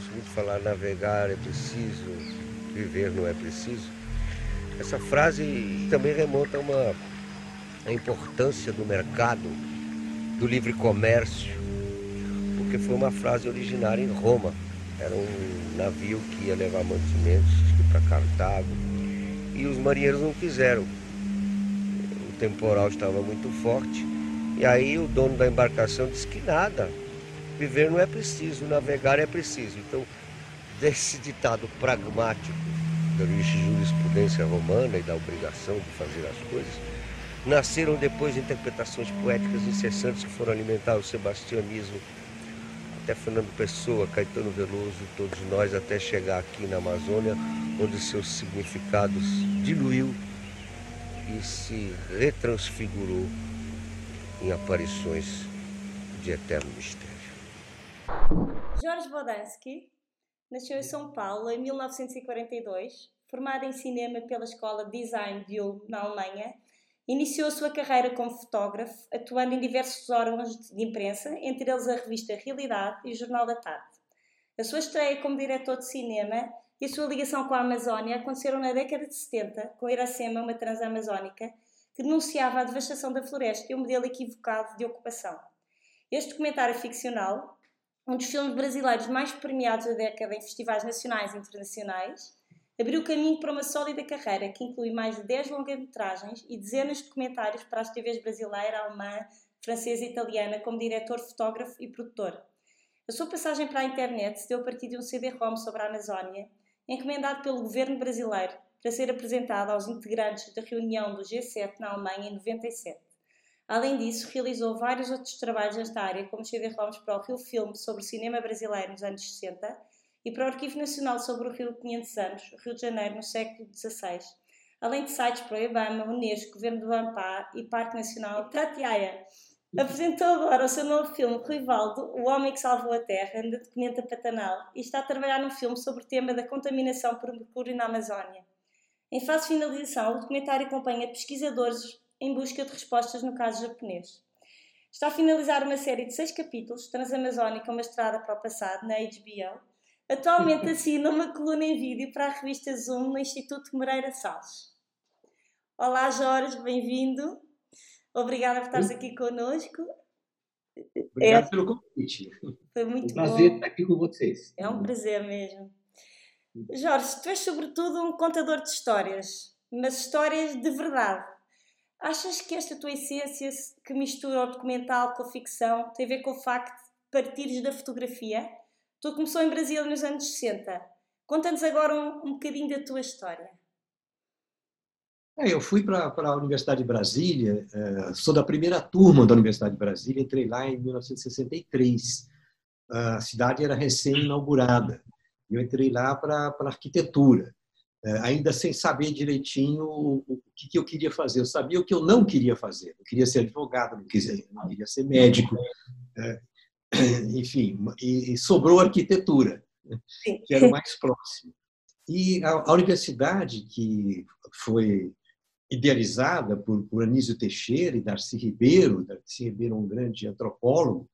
Gosto muito de falar navegar é preciso, viver não é preciso. Essa frase também remonta a uma a importância do mercado, do livre comércio, porque foi uma frase originária em Roma. Era um navio que ia levar mantimentos para Cartago e os marinheiros não quiseram. O temporal estava muito forte e aí o dono da embarcação disse que nada, Viver não é preciso, navegar é preciso. Então, desse ditado pragmático da jurisprudência romana e da obrigação de fazer as coisas, nasceram depois interpretações poéticas incessantes que foram alimentar o sebastianismo, até Fernando Pessoa, Caetano Veloso, todos nós, até chegar aqui na Amazônia, onde seus significados diluiu e se retransfigurou em aparições de eterno mistério. Jorge Bodansky nasceu em São Paulo em 1942, formado em cinema pela Escola Design de Ulm, na Alemanha. Iniciou a sua carreira como fotógrafo, atuando em diversos órgãos de imprensa, entre eles a revista Realidade e o Jornal da Tarde. A sua estreia como diretor de cinema e a sua ligação com a Amazónia aconteceram na década de 70, com Iracema, uma transamazónica, que denunciava a devastação da floresta e um modelo equivocado de ocupação. Este documentário ficcional um dos filmes brasileiros mais premiados da década em festivais nacionais e internacionais, abriu caminho para uma sólida carreira que inclui mais de 10 longas-metragens e dezenas de documentários para as TVs brasileira, alemã, francesa e italiana como diretor, fotógrafo e produtor. A sua passagem para a internet se deu a partir de um CD-ROM sobre a Amazónia, encomendado pelo governo brasileiro para ser apresentado aos integrantes da reunião do G7 na Alemanha em 97. Além disso, realizou vários outros trabalhos nesta área, como CD-ROMs para o Rio Filme sobre cinema brasileiro nos anos 60 e para o Arquivo Nacional sobre o Rio 500 anos, Rio de Janeiro, no século XVI, além de sites para o IBAMA, Unesco, Governo do Ampá e Parque Nacional Tatiaia. Apresentou agora o seu novo filme, Rivaldo, O Homem que Salvou a Terra, na Documenta Patanal, e está a trabalhar num filme sobre o tema da contaminação por mercúrio na Amazónia. Em fase de finalização, o documentário acompanha pesquisadores em busca de respostas no caso japonês. Está a finalizar uma série de seis capítulos, Transamazónica, uma estrada para o passado, na HBO. Atualmente assina uma coluna em vídeo para a revista Zoom no Instituto Moreira Salles. Olá Jorge, bem-vindo. Obrigada por estares aqui connosco. Obrigado é, pelo convite. Foi muito um prazer bom. estar aqui com vocês. É um prazer mesmo. Jorge, tu és sobretudo um contador de histórias, mas histórias de verdade. Achas que esta tua essência que mistura o documental com a ficção tem a ver com o facto de partires da fotografia? Tu começou em Brasília nos anos 60. Conta-nos agora um, um bocadinho da tua história. É, eu fui para a Universidade de Brasília, é, sou da primeira turma da Universidade de Brasília, entrei lá em 1963. A cidade era recém-inaugurada. Eu entrei lá para arquitetura. É, ainda sem saber direitinho o que eu queria fazer. Eu sabia o que eu não queria fazer. Eu queria ser advogado, não queria, não queria ser médico. É, enfim, e sobrou arquitetura, que era o mais próximo. E a, universidade, que foi idealizada por, por Anísio Teixeira e Darcy Ribeiro, Darcy Ribeiro é um grande antropólogo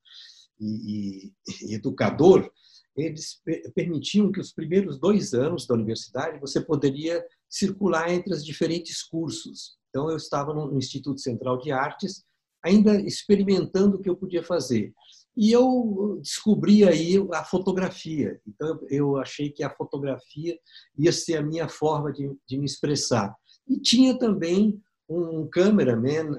e, e, e educador, eles permitiam que os primeiros dois anos da universidade você poderia circular entre os diferentes cursos. Então, eu estava no Instituto Central de Artes, ainda experimentando o que eu podia fazer. E eu descobri aí a fotografia. Então, eu achei que a fotografia ia ser a minha forma de, de me expressar. E tinha também um cameraman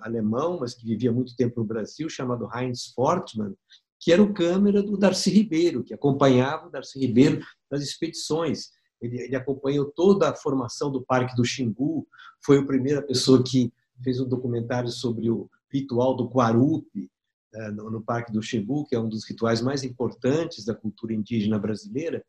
alemão, mas que vivia muito tempo no Brasil, chamado Heinz Fortmann, que era o câmera do Darcy Ribeiro, que acompanhava o Darcy Ribeiro nas expedições. Ele, ele acompanhou toda a formação do Parque do Xingu, foi a primeira pessoa que fez um documentário sobre o ritual do Guarupi, eh, no Parque do Xingu, que é um dos rituais mais importantes da cultura indígena brasileira.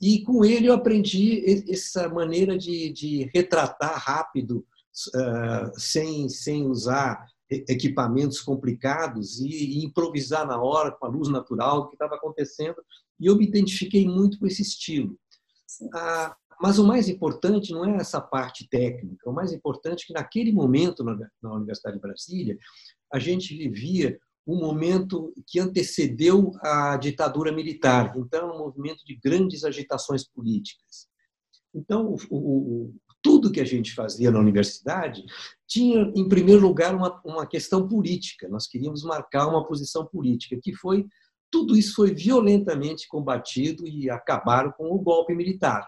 E com ele eu aprendi essa maneira de, de retratar rápido, uh, sem, sem usar equipamentos complicados e, improvisar na hora com a luz natural, o que estava acontecendo. E eu me identifiquei muito com esse estilo. Ah, mas o mais importante não é essa parte técnica, o mais importante é que naquele momento na, na Universidade de Brasília, a gente vivia um momento que antecedeu a ditadura militar. Então, um movimento de grandes agitações políticas. Então, o, o, tudo que a gente fazia na universidade tinha, em primeiro lugar, uma, uma questão política. Nós queríamos marcar uma posição política, que foi tudo isso foi violentamente combatido e acabaram com o golpe militar.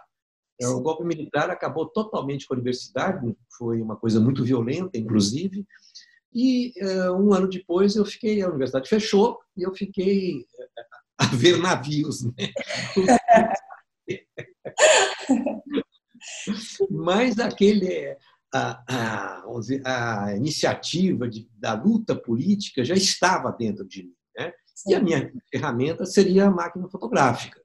Sim. O golpe militar acabou totalmente com a universidade, foi uma coisa muito violenta, inclusive, e uh, um ano depois eu fiquei, a universidade fechou e eu fiquei eh, a ver navios. Né? Mas aquele, a, a, a iniciativa de, da luta política já estava dentro de mim. Né? E a minha ferramenta seria a máquina fotográfica.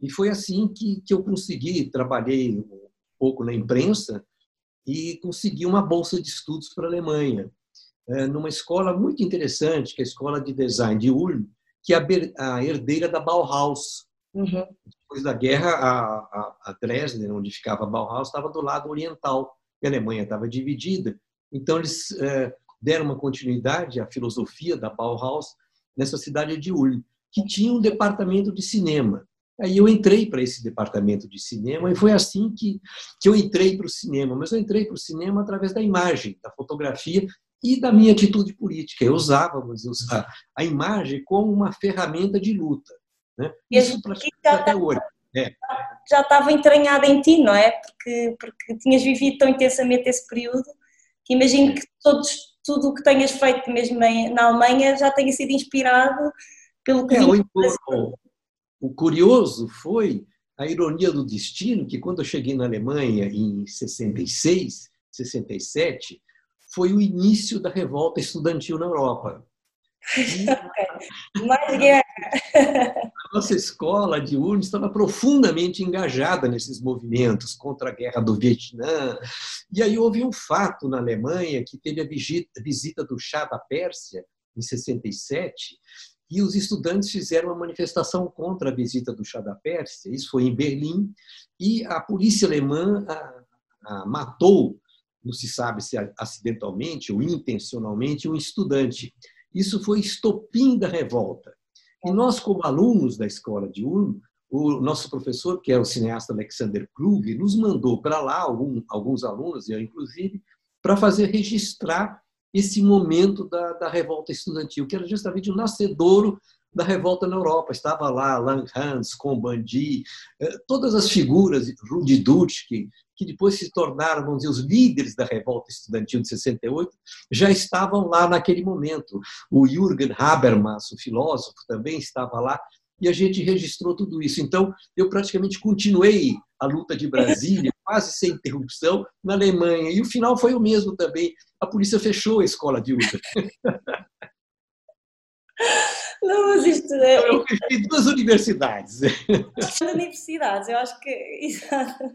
E foi assim que, que eu consegui, trabalhei um pouco na imprensa e consegui uma bolsa de estudos para a Alemanha. É, numa escola muito interessante, que é a Escola de Design de Ulm, que é a herdeira da Bauhaus. Uhum. Depois da guerra, a, a, Dresden, onde ficava a Bauhaus, estava do lado oriental. E a Alemanha estava dividida. Então, eles é, deram uma continuidade à filosofia da Bauhaus nessa cidade de Ulm, que tinha um departamento de cinema. Aí eu entrei para esse departamento de cinema e foi assim que, que eu entrei para o cinema. Mas eu entrei para o cinema através da imagem, da fotografia e da minha atitude política. Eu usava a, a imagem como uma ferramenta de luta. Né? Isso até hoje. É. Já estava entranhada em ti, não é? Porque, porque tinhas vivido tão intensamente esse período que imagino que todos, tudo o que tenhas feito mesmo na Alemanha já tenha sido inspirado pelo que... É, o, o curioso foi a ironia do destino que quando eu cheguei na Alemanha em 66, 67, foi o início da revolta estudantil na Europa. Mais guerra. A nossa escola de Ulm estava profundamente engajada nesses movimentos contra a guerra do Vietnã. E aí houve um fato na Alemanha que teve a visita do chá da Pérsia, em 67, e os estudantes fizeram uma manifestação contra a visita do chá da Pérsia. Isso foi em Berlim, e a polícia alemã a, a, matou não se sabe se acidentalmente ou intencionalmente, um estudante. Isso foi estopim da revolta. E nós, como alunos da escola de Ulm, o nosso professor, que é o cineasta Alexander Krug, nos mandou para lá, algum, alguns alunos, eu inclusive, para fazer registrar esse momento da, da revolta estudantil, que era justamente o nascedouro da revolta na Europa. Estava lá Langhans, Combandi, eh, todas as figuras, Rudi Dutschke, que depois se tornaram, vamos dizer, os líderes da revolta estudantil de 68, já estavam lá naquele momento. O Jürgen Habermas, o filósofo, também estava lá, e a gente registrou tudo isso. Então, eu praticamente continuei a luta de Brasília, quase sem interrupção, na Alemanha. E o final foi o mesmo também. A polícia fechou a escola de luta. Não, mas isto é. Eu fiz duas universidades. Duas universidades, eu acho que. Exato.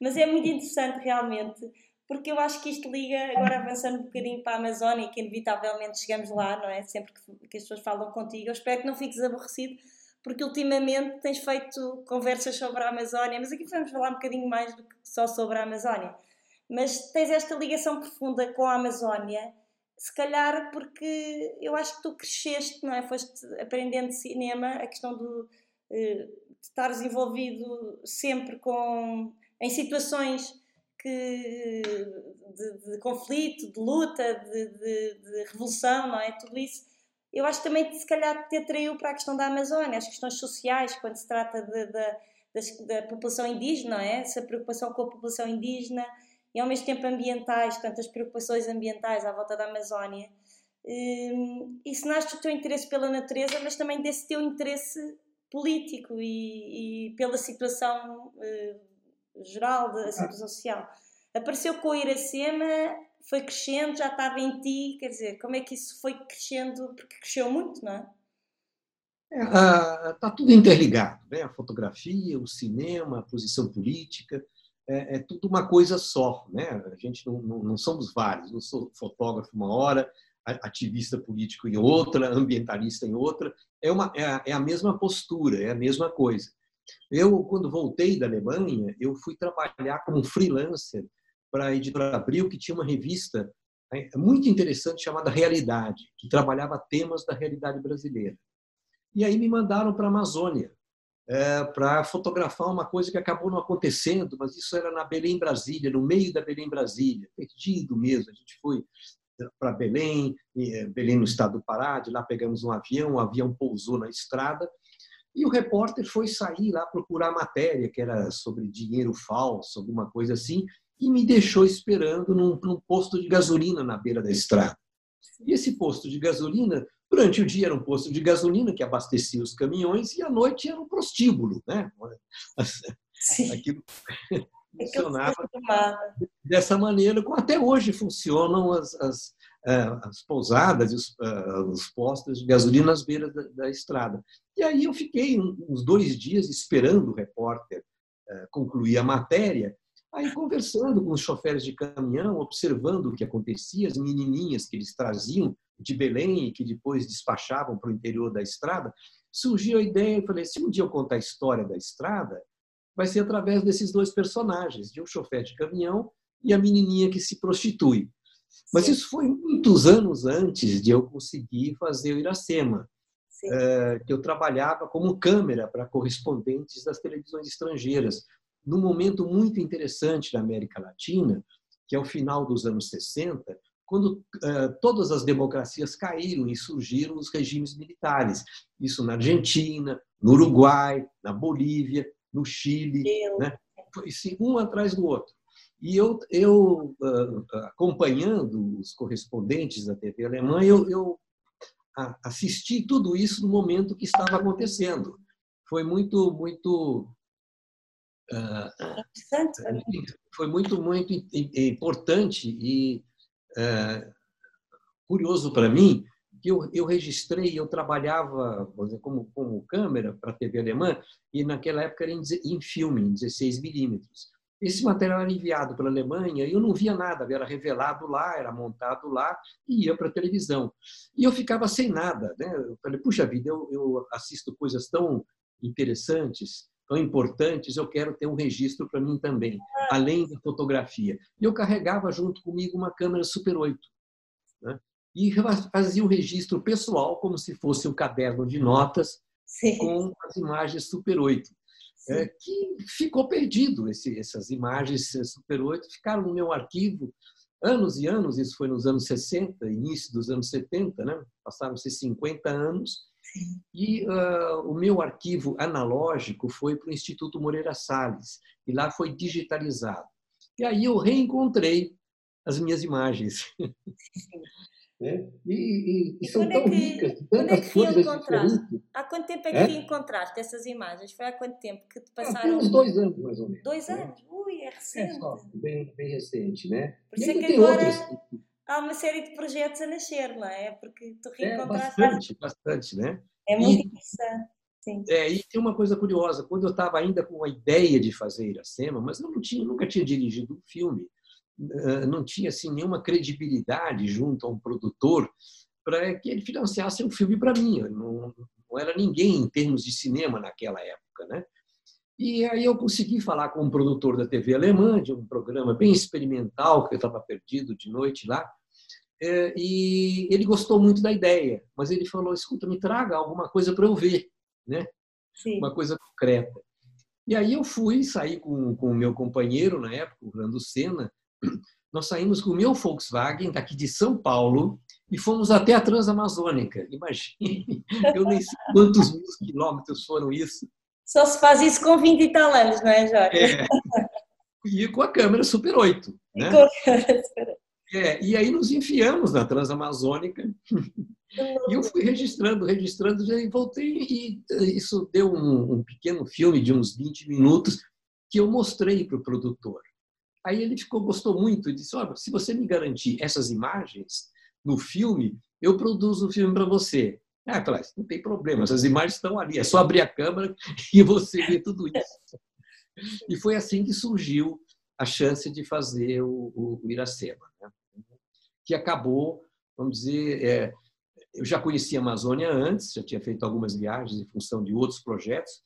Mas é muito interessante realmente, porque eu acho que isto liga, agora avançando um bocadinho para a Amazónia, que inevitavelmente chegamos lá, não é? Sempre que, que as pessoas falam contigo, eu espero que não fiques aborrecido, porque ultimamente tens feito conversas sobre a Amazónia, mas aqui vamos falar um bocadinho mais do que só sobre a Amazónia. Mas tens esta ligação profunda com a Amazónia, se calhar porque eu acho que tu cresceste, não é? Foste aprendendo cinema, a questão do, eh, de estares envolvido sempre com em situações que, de, de conflito, de luta, de, de, de, revolução, não é? Tudo isso. Eu acho também que se calhar te atraiu para a questão da Amazónia, as questões sociais, quando se trata da, da população indígena, não é? Essa preocupação com a população indígena e ao mesmo tempo ambientais, tantas preocupações ambientais à volta da Amazónia. Isso nasce do teu interesse pela natureza, mas também desse teu interesse político e, e pela situação uh, geral, da situação social. Apareceu com o Iracema, foi crescendo, já estava em ti, quer dizer, como é que isso foi crescendo? Porque cresceu muito, não é? Está é, uh, tudo interligado, né? a fotografia, o cinema, a posição política, é, é, tudo uma coisa só. Né? A gente não, não, não somos vários, não sou fotógrafo uma hora, ativista político em outra, ambientalista em outra, é, uma, é, a, é a mesma postura, é a mesma coisa. Eu, quando voltei da Alemanha, eu fui trabalhar como freelancer para a editora Abril, que tinha uma revista né, muito interessante chamada Realidade, que trabalhava temas da realidade brasileira. E aí me mandaram para a Amazônia é, para fotografar uma coisa que acabou não acontecendo, mas isso era na Belém, Brasília, no meio da Belém, Brasília, perdido mesmo. A gente foi para Belém, é, Belém no estado do Pará, de lá pegamos um avião, o avião pousou na estrada e o repórter foi sair lá procurar matéria que era sobre dinheiro falso, alguma coisa assim, e me deixou esperando num, num posto de gasolina na beira da estrada. E esse posto de gasolina Durante o dia era um posto de gasolina que abastecia os caminhões e à noite era um prostíbulo, né? Sim. Aquilo funcionava dessa maneira, como até hoje funcionam as, as, é, as pousadas e os, é, os, postos de gasolina nas beiras da, da, estrada. E aí eu fiquei uns dois dias esperando o repórter é, concluir a matéria, aí conversando com os choferes de caminhão, observando o que acontecia, as menininhas que eles traziam de Belém e que depois despachavam para o interior da estrada, surgiu a ideia, eu falei, se um dia eu contar a história da estrada, vai ser através desses dois personagens, de um chofer de caminhão e a menininha que se prostitui. Mas isso foi muitos anos antes de eu conseguir fazer o Iracema, é, que eu trabalhava como câmera para correspondentes das televisões estrangeiras, num momento muito interessante na América Latina, que é o final dos anos 60, quando uh, todas as democracias caíram e surgiram os regimes militares. Isso na Argentina, no Uruguai, na Bolívia, no Chile, né? Foi assim, um atrás do outro. E eu, eu uh, acompanhando os correspondentes da TV alemã, eu, eu assisti tudo isso no momento que estava acontecendo. Foi muito, muito uh, foi muito, muito importante e é, curioso para mim que eu, eu registrei, eu trabalhava dizer, como, como câmera para a TV alemã e naquela época era em, em filme, em 16 milímetros. Esse material era enviado para a Alemanha e eu não via nada, era revelado lá, era montado lá e ia para a televisão. E eu ficava sem nada. Né? Eu falei, puxa vida, eu, eu assisto coisas tão interessantes, tão importantes, eu quero ter um registro para mim também, além da fotografia. E eu carregava junto comigo uma câmera Super 8. Né? E fazia o um registro pessoal, como se fosse um caderno de notas, Sim. com as imagens Super 8. É, que ficou perdido. Esse, essas imagens Super 8 ficaram no meu arquivo anos e anos, isso foi nos anos 60, início dos anos 70, né? passaram-se 50 anos, e uh, o meu arquivo analógico foi para o Instituto Moreira Salles, e lá foi digitalizado. E aí eu reencontrei as minhas imagens. É? E, e, e, são tão é que, ricas, quando é que reencontraste? Há quanto tempo é que é? reencontraste essas imagens? Foi há quanto tempo que te passaram? Há uns dois anos, mais ou menos. Dois né? anos? Ui, é recente. É só, bem, bem recente, né? Por isso é que agora outros... há uma série de projetos a nascer, não é? Porque tu é, reencontraste... É, bastante, bastante, né? É muito e, interessante. Sim. É, e tem uma coisa curiosa, quando eu estava ainda com a ideia de fazer Iracema, mas eu não tinha, nunca tinha dirigido um filme, não tinha assim nenhuma credibilidade junto a um produtor para que ele financiasse um filme para mim. Não, não era ninguém em termos de cinema naquela época, né? E aí eu consegui falar com um produtor da TV alemã, de um programa bem experimental, que eu estava perdido de noite lá, é, e ele gostou muito da ideia, mas ele falou: escuta, me traga alguma coisa para eu ver, né? Sim. Uma coisa concreta. E aí eu fui, saí com, com o meu companheiro na época, o Rando Senna, nós saímos com o meu Volkswagen daqui de São Paulo e fomos até a Transamazônica. Imagine, eu nem sei quantos mil quilômetros foram isso. Só se faz isso com 20 e tal anos, não é, Jorge? É. E com a câmera Super 8. Né? Com a câmera Super 8. É, e aí nos enfiamos na Transamazônica e eu fui registrando, registrando, e voltei e isso deu um, um, pequeno filme de uns 20 minutos que eu mostrei para o produtor. Aí ele ficou, gostou muito e disse, olha, se você me garantir essas imagens no filme, eu produzo o filme para você. Ah, eu falei, não tem problema, essas imagens estão ali, é só abrir a câmera e você vê tudo isso. E foi assim que surgiu a chance de fazer o, o Iracema, né? que acabou, vamos dizer, é, eu já conhecia a Amazônia antes, já tinha feito algumas viagens em função de outros projetos,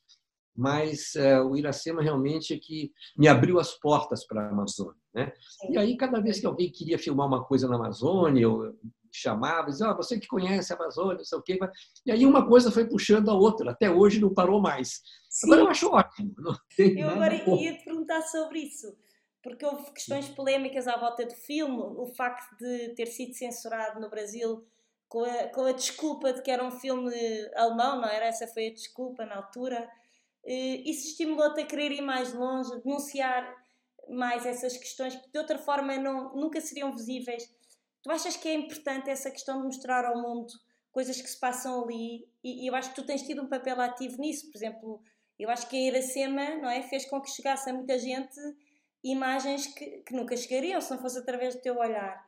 mas é, o Iracema realmente é que me abriu as portas para a Amazônia. Né? E aí, cada vez que alguém queria filmar uma coisa na Amazônia, eu chamava, dizia, ah, você que conhece a Amazônia, não sei o quê. E aí uma coisa foi puxando a outra, até hoje não parou mais. Sim. Agora eu acho ótimo. eu agora ia te perguntar sobre isso, porque houve questões polémicas à volta do filme, o facto de ter sido censurado no Brasil com a, com a desculpa de que era um filme alemão, não era? Essa foi a desculpa na altura. Isso estimulou-te a querer ir mais longe, denunciar mais essas questões que de outra forma não, nunca seriam visíveis Tu achas que é importante essa questão de mostrar ao mundo coisas que se passam ali? E, e eu acho que tu tens tido um papel ativo nisso. Por exemplo, eu acho que a Iracema não é, fez com que chegasse a muita gente imagens que, que nunca chegariam se não fosse através do teu olhar.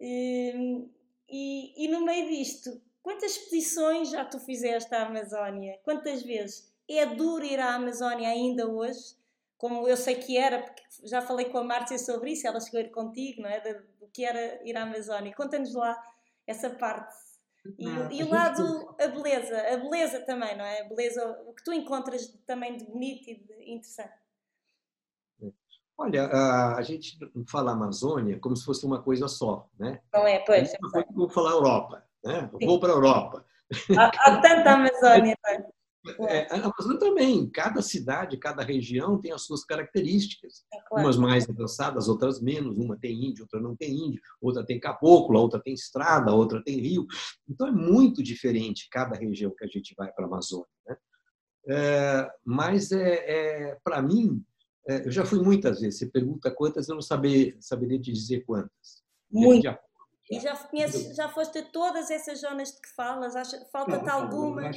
Hum, e, e no meio disto, quantas expedições já tu fizeste à Amazónia? Quantas vezes? É duro ir à Amazónia ainda hoje? Como eu sei que era, porque já falei com a Márcia sobre isso, ela chegou a ir contigo, não é? que era ir à Amazónia. Conta-nos lá essa parte. E, ah, e o lado, a beleza, a beleza também, não é? A beleza, o que tu encontras também de bonito e de interessante. Olha, a gente fala Amazônia como se fosse uma coisa só, né? Não é, pois. É como falar Europa, né? Vou para a Europa. Há, há tanta Amazônia, é? É, a Amazônia também, cada cidade, cada região tem as suas características. É claro. Umas mais avançadas, outras menos. Uma tem índio, outra não tem índio. Outra tem caboclo, outra tem estrada, outra tem rio. Então é muito diferente cada região que a gente vai para a Amazônia. Né? É, mas, é, é para mim, é, eu já fui muitas vezes. Você pergunta quantas, eu não saber, saberia te dizer quantas. Muito. Já, e já, conheces, já foste a todas essas zonas de que falas? Falta-te alguma?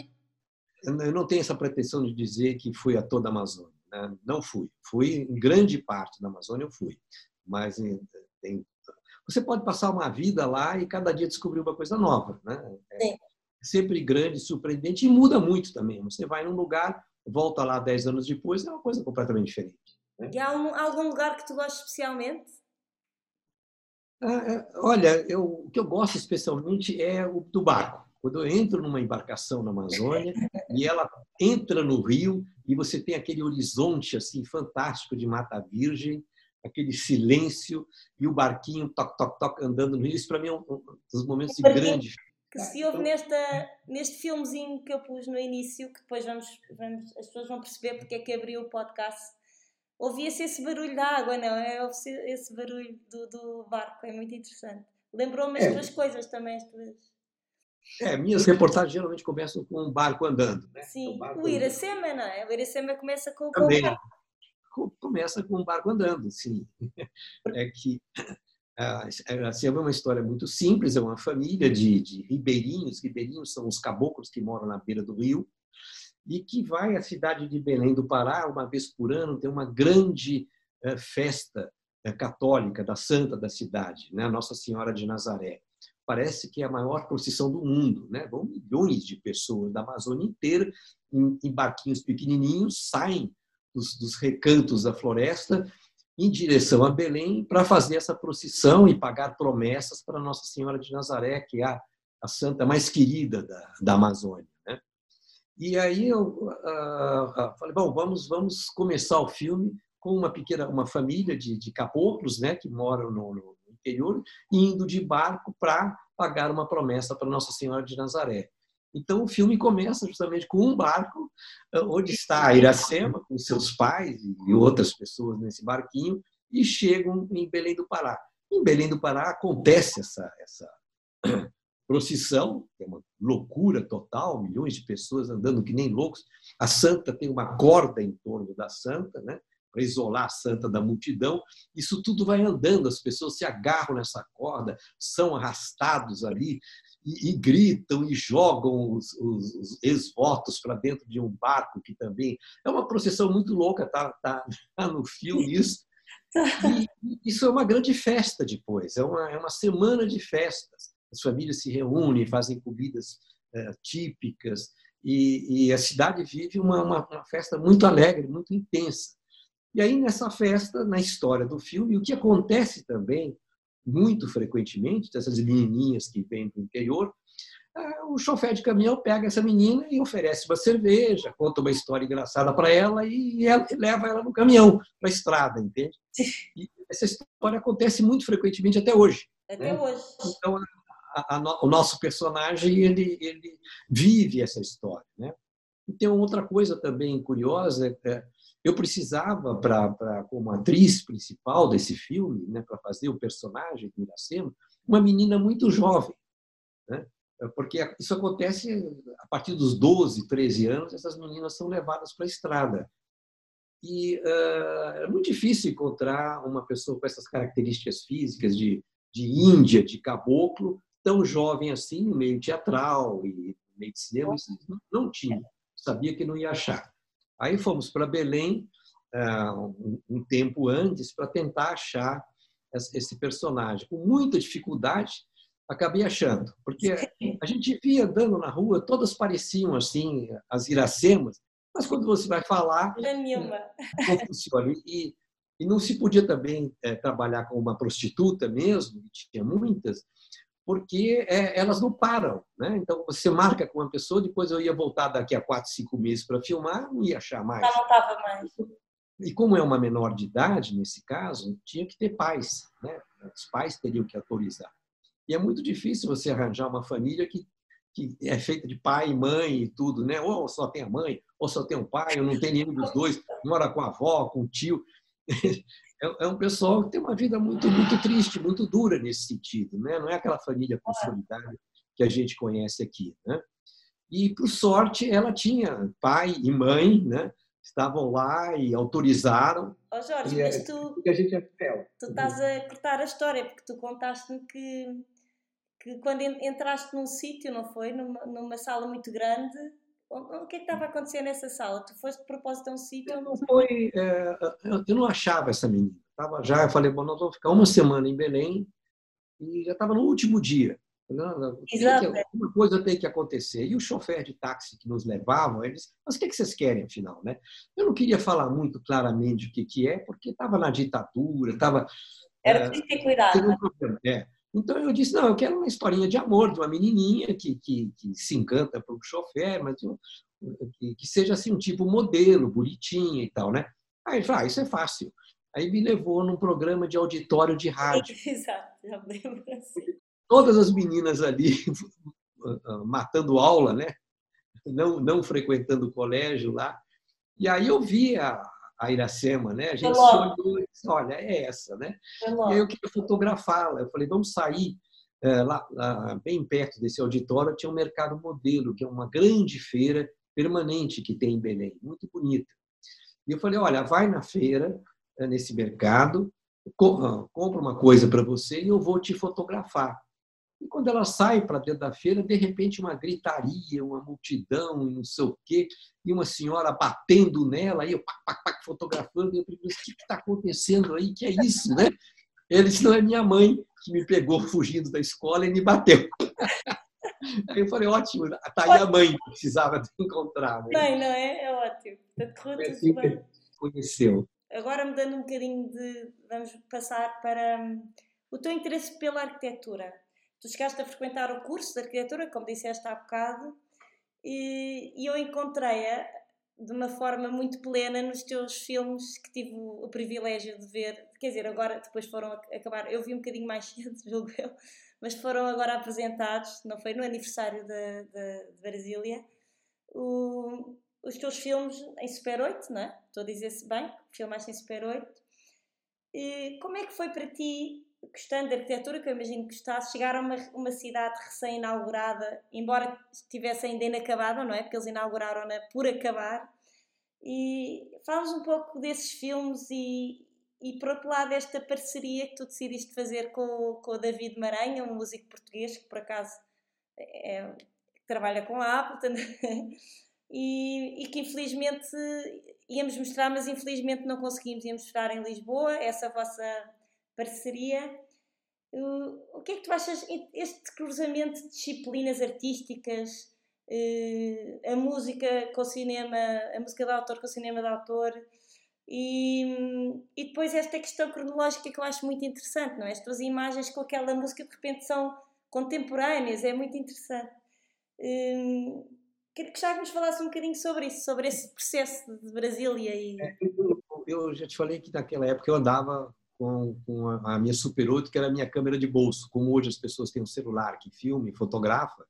Eu não tenho essa pretensão de dizer que fui a toda a Amazônia. Né? Não fui. Fui em grande parte da Amazônia, eu fui. Mas tem... você pode passar uma vida lá e cada dia descobrir uma coisa nova. Né? É sempre grande, surpreendente e muda muito também. Você vai num lugar, volta lá dez anos depois, é uma coisa completamente diferente. Né? E há algum, algum lugar que tu gostes especialmente? Ah, é, olha, eu, o que eu gosto especialmente é o do barco. Quando eu entro numa embarcação na Amazônia e ela entra no rio e você tem aquele horizonte assim fantástico de mata virgem, aquele silêncio e o barquinho toc toc toc andando no rio, isso para mim é um dos momentos de grande que se ouve nesta, neste filmezinho que eu pus no início, que depois vamos, vamos as pessoas vão perceber porque é que abriu o podcast, ouvia-se esse barulho da água, não é? Esse barulho do, do barco, é muito interessante. Lembrou-me as é. tuas coisas também, as tuas. É, minhas reportagens geralmente começam com um barco andando. Né? Sim, então, o Iracema, não é? O Iracema começa com, Também, com Começa com um barco andando, sim. É que assim, é uma história muito simples, é uma família de, de ribeirinhos, ribeirinhos são os caboclos que moram na beira do rio, e que vai à cidade de Belém do Pará, uma vez por ano, tem uma grande eh, festa eh, católica da santa da cidade, né? Nossa Senhora de Nazaré parece que é a maior procissão do mundo. Né? Vão milhões de pessoas da Amazônia inteira em, em barquinhos pequenininhos, saem dos, dos, recantos da floresta em direção a Belém para fazer essa procissão e pagar promessas para Nossa Senhora de Nazaré, que é a, a santa mais querida da, da Amazônia. Né? E aí eu uh, uh, falei, bom, vamos, vamos começar o filme com uma pequena uma família de, de caboclos né, que moram no, no interior, indo de barco para pagar uma promessa para Nossa Senhora de Nazaré. Então, o filme começa justamente com um barco, eh, onde está a Iracema, com seus pais e outras pessoas nesse barquinho, e chegam em Belém do Pará. Em Belém do Pará acontece essa, essa procissão, é uma loucura total, milhões de pessoas andando que nem loucos. A santa tem uma corda em torno da santa, né? Para isolar a santa da multidão. Isso tudo vai andando, as pessoas se agarram nessa corda, são arrastados ali e, e gritam e jogam os, os, os ex-votos para dentro de um barco que também é uma procissão muito louca, tá, tá, tá no filme isso. E isso é uma grande festa depois, é uma, é uma semana de festas. As famílias se reúnem, fazem comidas é, típicas e, e, a cidade vive uma, uma, uma festa muito alegre, muito intensa. E aí, nessa festa, na história do filme, o que acontece também, muito frequentemente, dessas menininhas que vêm do interior, é, o chofer de caminhão pega essa menina e oferece uma cerveja, conta uma história engraçada para ela e, ela, leva ela no caminhão para a estrada, entende? E essa história acontece muito frequentemente até hoje. Até né? hoje. Então, a, a, o nosso personagem ele, ele vive essa história, né? E tem outra coisa também curiosa, é, eu precisava, para como atriz principal desse filme, né, para fazer o personagem do Iracema, uma menina muito jovem. Né? Porque isso acontece a partir dos 12, 13 anos, essas meninas são levadas para a estrada. E uh, é muito difícil encontrar uma pessoa com essas características físicas de, de índia, de caboclo, tão jovem assim, meio teatral e meio de cinema. Isso não tinha, sabia que não ia achar. Aí fomos para Belém uh, um tempo antes para tentar achar esse personagem. Com muita dificuldade, acabei achando, porque a gente via andando na rua, todas pareciam assim, as iracemas, mas quando você vai falar, não funciona. E, e não se podia também é, trabalhar com uma prostituta mesmo, tinha muitas, porque é, elas não param. Né? Então, você marca com uma pessoa, depois eu ia voltar daqui a quatro, cinco meses para filmar, não ia achar mais. não estava mais. E como é uma menor de idade, nesse caso, tinha que ter pais. Né? Os pais teriam que autorizar. E é muito difícil você arranjar uma família que, que é feita de pai, mãe e tudo, né? Ou só tem a mãe, ou só tem o pai, ou não tem nenhum dos dois, mora com a avó, com o tio. É, é um pessoal que tem uma vida muito, muito triste, muito dura nesse sentido, né? Não é aquela família consolidada que a gente conhece aqui, né? E, por sorte, ela tinha pai e mãe, né? estavam lá e autorizaram. Oh Jorge, e, mas tu, a gente é tu estás a cortar a história, porque tu contaste-me que que quando entraste num sítio, não foi? Numa, numa, sala muito grande, o que é que estava a acontecer nessa sala? Tu foste de propósito a um sítio? Não foi, é, eu não achava essa menina. Tava já, eu falei, bom, nós vamos ficar uma semana em Belém e já estava no último dia. Exato. Alguma coisa tem que acontecer. E o chofer de táxi que nos levava, eles, mas o que, é que vocês querem, afinal? Né? Eu não queria falar muito claramente o que, que é, porque estava na ditadura, estava... Era é, ter cuidado. Um problema. É. Então eu disse, não, eu quero uma historinha de amor de uma menininha que, que, que se encanta pelo chofer, mas que, que, seja assim um tipo modelo, bonitinha e tal, né? Aí ele falou, ah, isso é fácil. Aí me levou num programa de auditório de rádio. Exato, já lembro assim. Todas as meninas ali matando aula, né? Não, não frequentando o colégio lá. E aí eu vi a, a Iracema, né? A gente se olhou e disse, olha, é essa, né? E aí eu queria fotografá-la. Eu falei, vamos sair é, lá, lá, bem perto desse auditório, tinha um mercado modelo, que é uma grande feira permanente que tem em Belém, muito bonita. E eu falei, olha, vai na feira, é, nesse mercado, ah, compra uma coisa para você e eu vou te fotografar. E quando ela sai para dentro da feira, de repente uma gritaria, uma multidão, não sei o quê, e uma senhora batendo nela, aí eu pac, pac, pac, fotografando, e eu falei, o que está acontecendo aí? Que é isso, né? Ele disse, não, é minha mãe que me pegou fugindo da escola e me bateu. Aí eu falei, ótimo, tá aí a mãe que precisava encontrar. Né? Não, não é? É ótimo. Correu é assim bem. Conheceu. Agora mudando um bocadinho de. Vamos passar para hum, o teu interesse pela arquitetura. Tu chegaste a frequentar o curso de arquitetura, como disseste há bocado, e, e eu encontrei-a de uma forma muito plena nos teus filmes que tive o, privilégio de ver. Quer dizer, agora depois foram acabar. Eu vi um bocadinho mais cedo, julgo eu, mas foram agora apresentados, não foi? No aniversário de, de, de Brasília. O, os teus filmes em Super 8, não é? Estou a dizer-se bem, filmaste em Super 8. E como é que foi para ti gostando de arquitetura, que eu imagino que gostasse, chegar a uma, uma cidade recém-inaugurada, embora estivesse ainda inacabada, não é? Porque eles inauguraram-na por acabar. E fala-nos um pouco desses filmes e, e, por outro lado, esta parceria que tu decidiste fazer com, com o David Maranha, um músico português que, por acaso, é, trabalha com a Apple e, e, que, infelizmente, íamos mostrar, mas infelizmente não conseguimos. Íamos mostrar em Lisboa essa vossa parceria. O que é que tu achas, este cruzamento de disciplinas artísticas, eh, a música com o cinema, a música de autor com o cinema de autor, e, e depois esta questão cronológica que eu acho muito interessante, não é? As tuas imagens com aquela música de repente são contemporâneas, é muito interessante. Hum, queria que já nos falasse um bocadinho sobre isso, sobre esse processo de Brasília. E... É, eu, eu, já te falei que naquela época eu andava com, com a, a minha Super 8, que era a minha câmera de bolso. Como hoje as pessoas têm um celular que filme, fotografa,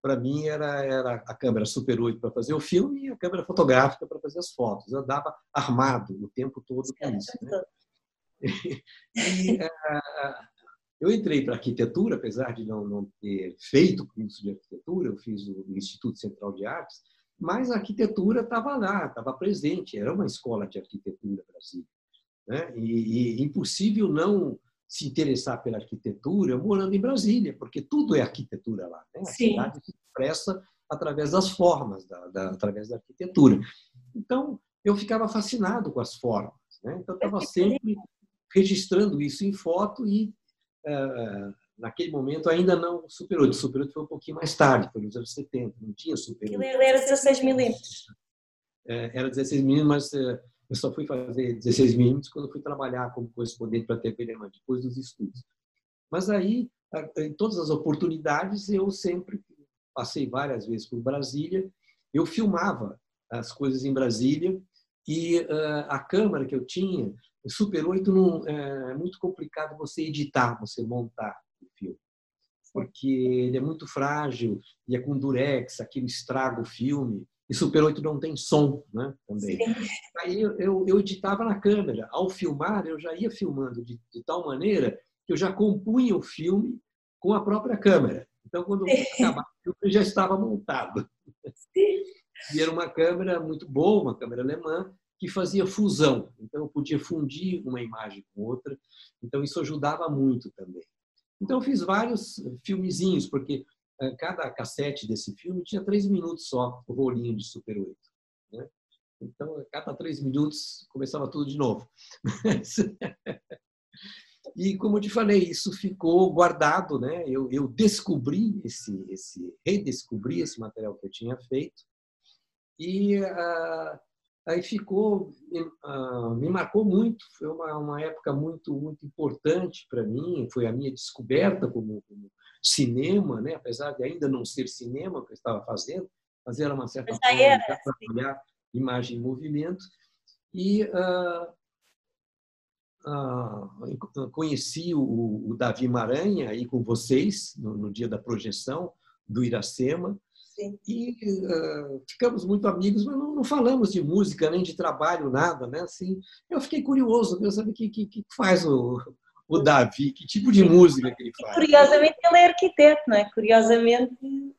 para mim era, era a câmera Super 8 para fazer o filme e a câmera fotográfica para fazer as fotos. Eu andava armado o tempo todo com isso. Né? E, uh, eu entrei para arquitetura, apesar de não, não ter feito curso de arquitetura, eu fiz o Instituto Central de Artes, mas a arquitetura estava lá, estava presente, era uma escola de arquitetura Brasil. Né? E, e impossível não se interessar pela arquitetura morando em Brasília, porque tudo é arquitetura lá. Né? A Sim. cidade se expressa através das formas, da, da, através da arquitetura. Então, eu ficava fascinado com as formas. Né? Então, estava sempre registrando isso em foto e, uh, naquele momento, ainda não Super 8. Super 8 foi um pouquinho mais tarde, foi nos anos 70, não tinha Super 8. Ele era 16 milímetros. É, era 16 milímetros, mas uh, eu só fui fazer 16 milímetros quando fui trabalhar como correspondente para a TV Alemã, depois dos estudos. Mas aí, em todas as oportunidades, eu sempre passei várias vezes por Brasília, eu filmava as coisas em Brasília e uh, a câmera que eu tinha, Super 8, não, é, é muito complicado você editar, você montar o filme, porque ele é muito frágil e é com durex, aquilo estraga o filme. E Super 8 não tem som, né? Também. Sim. Aí eu, eu, eu, editava na câmera. Ao filmar, eu já ia filmando de, de, tal maneira que eu já compunha o filme com a própria câmera. Então, quando acabava o filme, já estava montado. Sim. E era uma câmera muito boa, uma câmera alemã, que fazia fusão. Então, eu podia fundir uma imagem com outra. Então, isso ajudava muito também. Então, eu fiz vários filmezinhos, porque cada cassete desse filme tinha três minutos só, o rolinho de Super 8. Né? Então, a cada três minutos começava tudo de novo. e como eu te falei, isso ficou guardado, né? Eu, eu descobri esse, esse, redescobri esse material que eu tinha feito e uh, aí ficou, uh, me marcou muito. Foi uma, uma época muito, muito importante para mim. Foi a minha descoberta como, como cinema, né? apesar de ainda não ser cinema que eu estava fazendo, mas era uma certa forma era, de trabalhar imagem e movimento. E uh, uh, conheci o, o, Davi Maranha aí com vocês no, no dia da projeção do Iracema. Sim. E uh, ficamos muito amigos, mas não, não, falamos de música, nem de trabalho, nada. Né? Assim, eu fiquei curioso, eu saber o que, que, que faz o, o Davi? Que tipo de música que ele faz? Curiosamente, ele é arquiteto, não é? Curiosamente,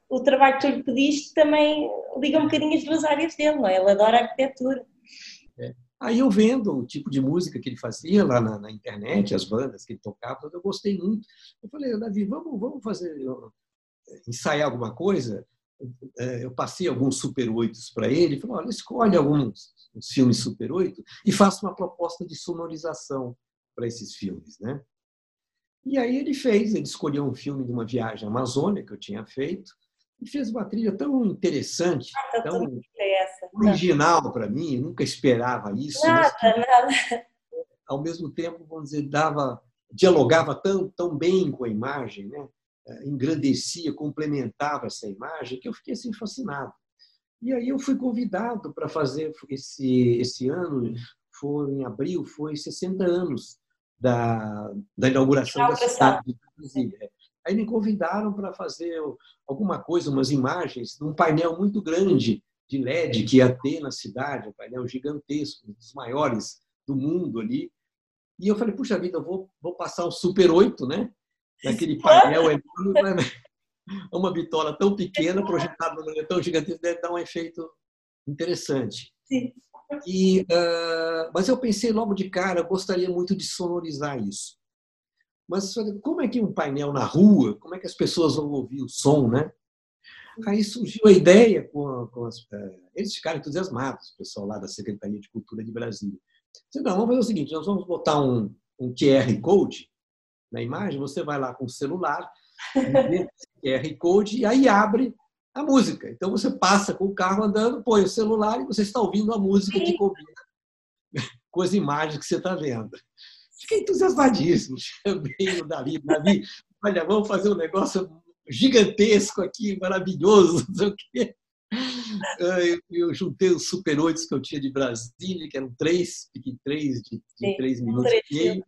o trabalho que tu lhe pediste também liga um bocadinho as duas áreas dele, não é? Ele adora arquitetura. É. Aí eu vendo o tipo de música que ele fazia lá na, na, internet, as bandas que ele tocava, eu gostei muito. Eu falei, Davi, vamos, vamos fazer, ensaiar alguma coisa? É, eu passei alguns Super 8 para ele, ele falou, olha, escolhe alguns filmes Super 8 e faça uma proposta de sonorização para esses filmes, né? E aí ele fez, ele escolheu um filme de uma viagem à Amazônia que eu tinha feito e fez uma trilha tão interessante, ah, tão original para mim, nunca esperava isso. Nada, nada. Ao mesmo tempo, vamos dizer, dava, dialogava tão, tão bem com a imagem, né? É, engrandecia, complementava essa imagem, que eu fiquei assim fascinado. E aí eu fui convidado para fazer esse esse ano, foi em abril, foi 60 anos da, da inauguração da cidade de Brasília. Aí me convidaram para fazer alguma coisa, umas imagens, num painel muito grande de LED que ia ter na cidade, um painel gigantesco, um dos maiores do mundo ali. E eu falei, puxa vida, eu vou, vou passar o Super 8, né? Naquele painel enorme, né? uma bitola tão pequena, projetada numa tão gigantesca, deve dar um efeito interessante. Sim. E, uh, mas eu pensei logo de cara, eu gostaria muito de sonorizar isso. Mas como é que um painel na rua, como é que as pessoas vão ouvir o som, né? Aí surgiu a ideia com, a, com as, uh, eles ficaram entusiasmados, o pessoal lá da Secretaria de Cultura de Brasília. Disse, não, vamos fazer o seguinte, nós vamos botar um, um QR Code na imagem, você vai lá com o celular, QR Code, e aí abre a música. Então você passa com o carro andando, põe o celular e você está ouvindo a música que combina com as imagens que você está vendo. Fiquei entusiasmadíssimo. Chamei o Davi, Davi, olha, vamos fazer um negócio gigantesco aqui, maravilhoso, não sei o quê. Eu juntei os Super 8 que eu tinha de Brasília, que eram três, três de, de três minutos meio.